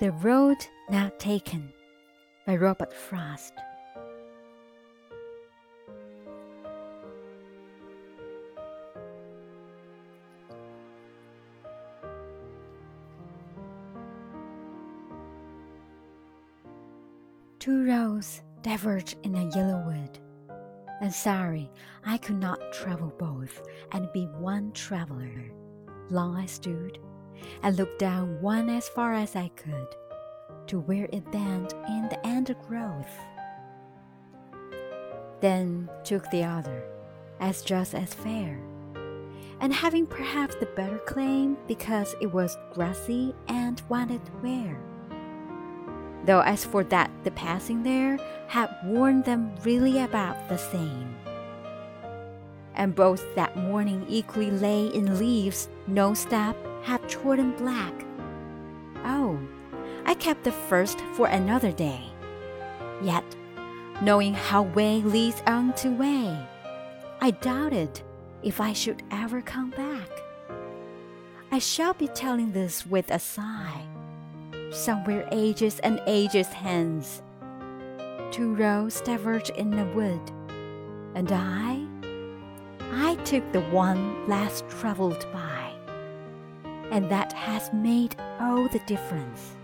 The Road Not Taken by Robert Frost. Two roads diverged in a yellow wood, and sorry I could not travel both and be one traveler. Long I stood and looked down one as far as I could to where it bent in the undergrowth. Then took the other as just as fair, and having perhaps the better claim because it was grassy and wanted wear. Though as for that, the passing there had worn them really about the same and both that morning equally lay in leaves no step had trodden black. Oh, I kept the first for another day. Yet, knowing how way leads on to way, I doubted if I should ever come back. I shall be telling this with a sigh, somewhere ages and ages hence. Two roads diverged in the wood, and I I took the one last traveled by, and that has made all the difference.